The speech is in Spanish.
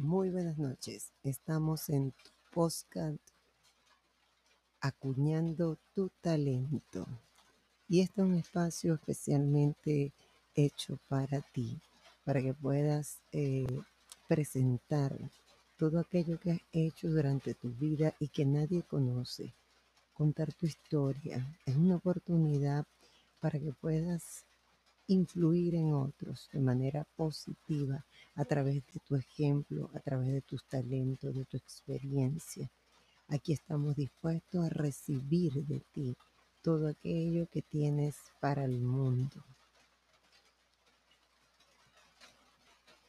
Muy buenas noches. Estamos en tu Acuñando tu talento. Y este es un espacio especialmente hecho para ti, para que puedas eh, presentar todo aquello que has hecho durante tu vida y que nadie conoce. Contar tu historia es una oportunidad para que puedas influir en otros de manera positiva a través de tu ejemplo, a través de tus talentos, de tu experiencia. Aquí estamos dispuestos a recibir de ti todo aquello que tienes para el mundo.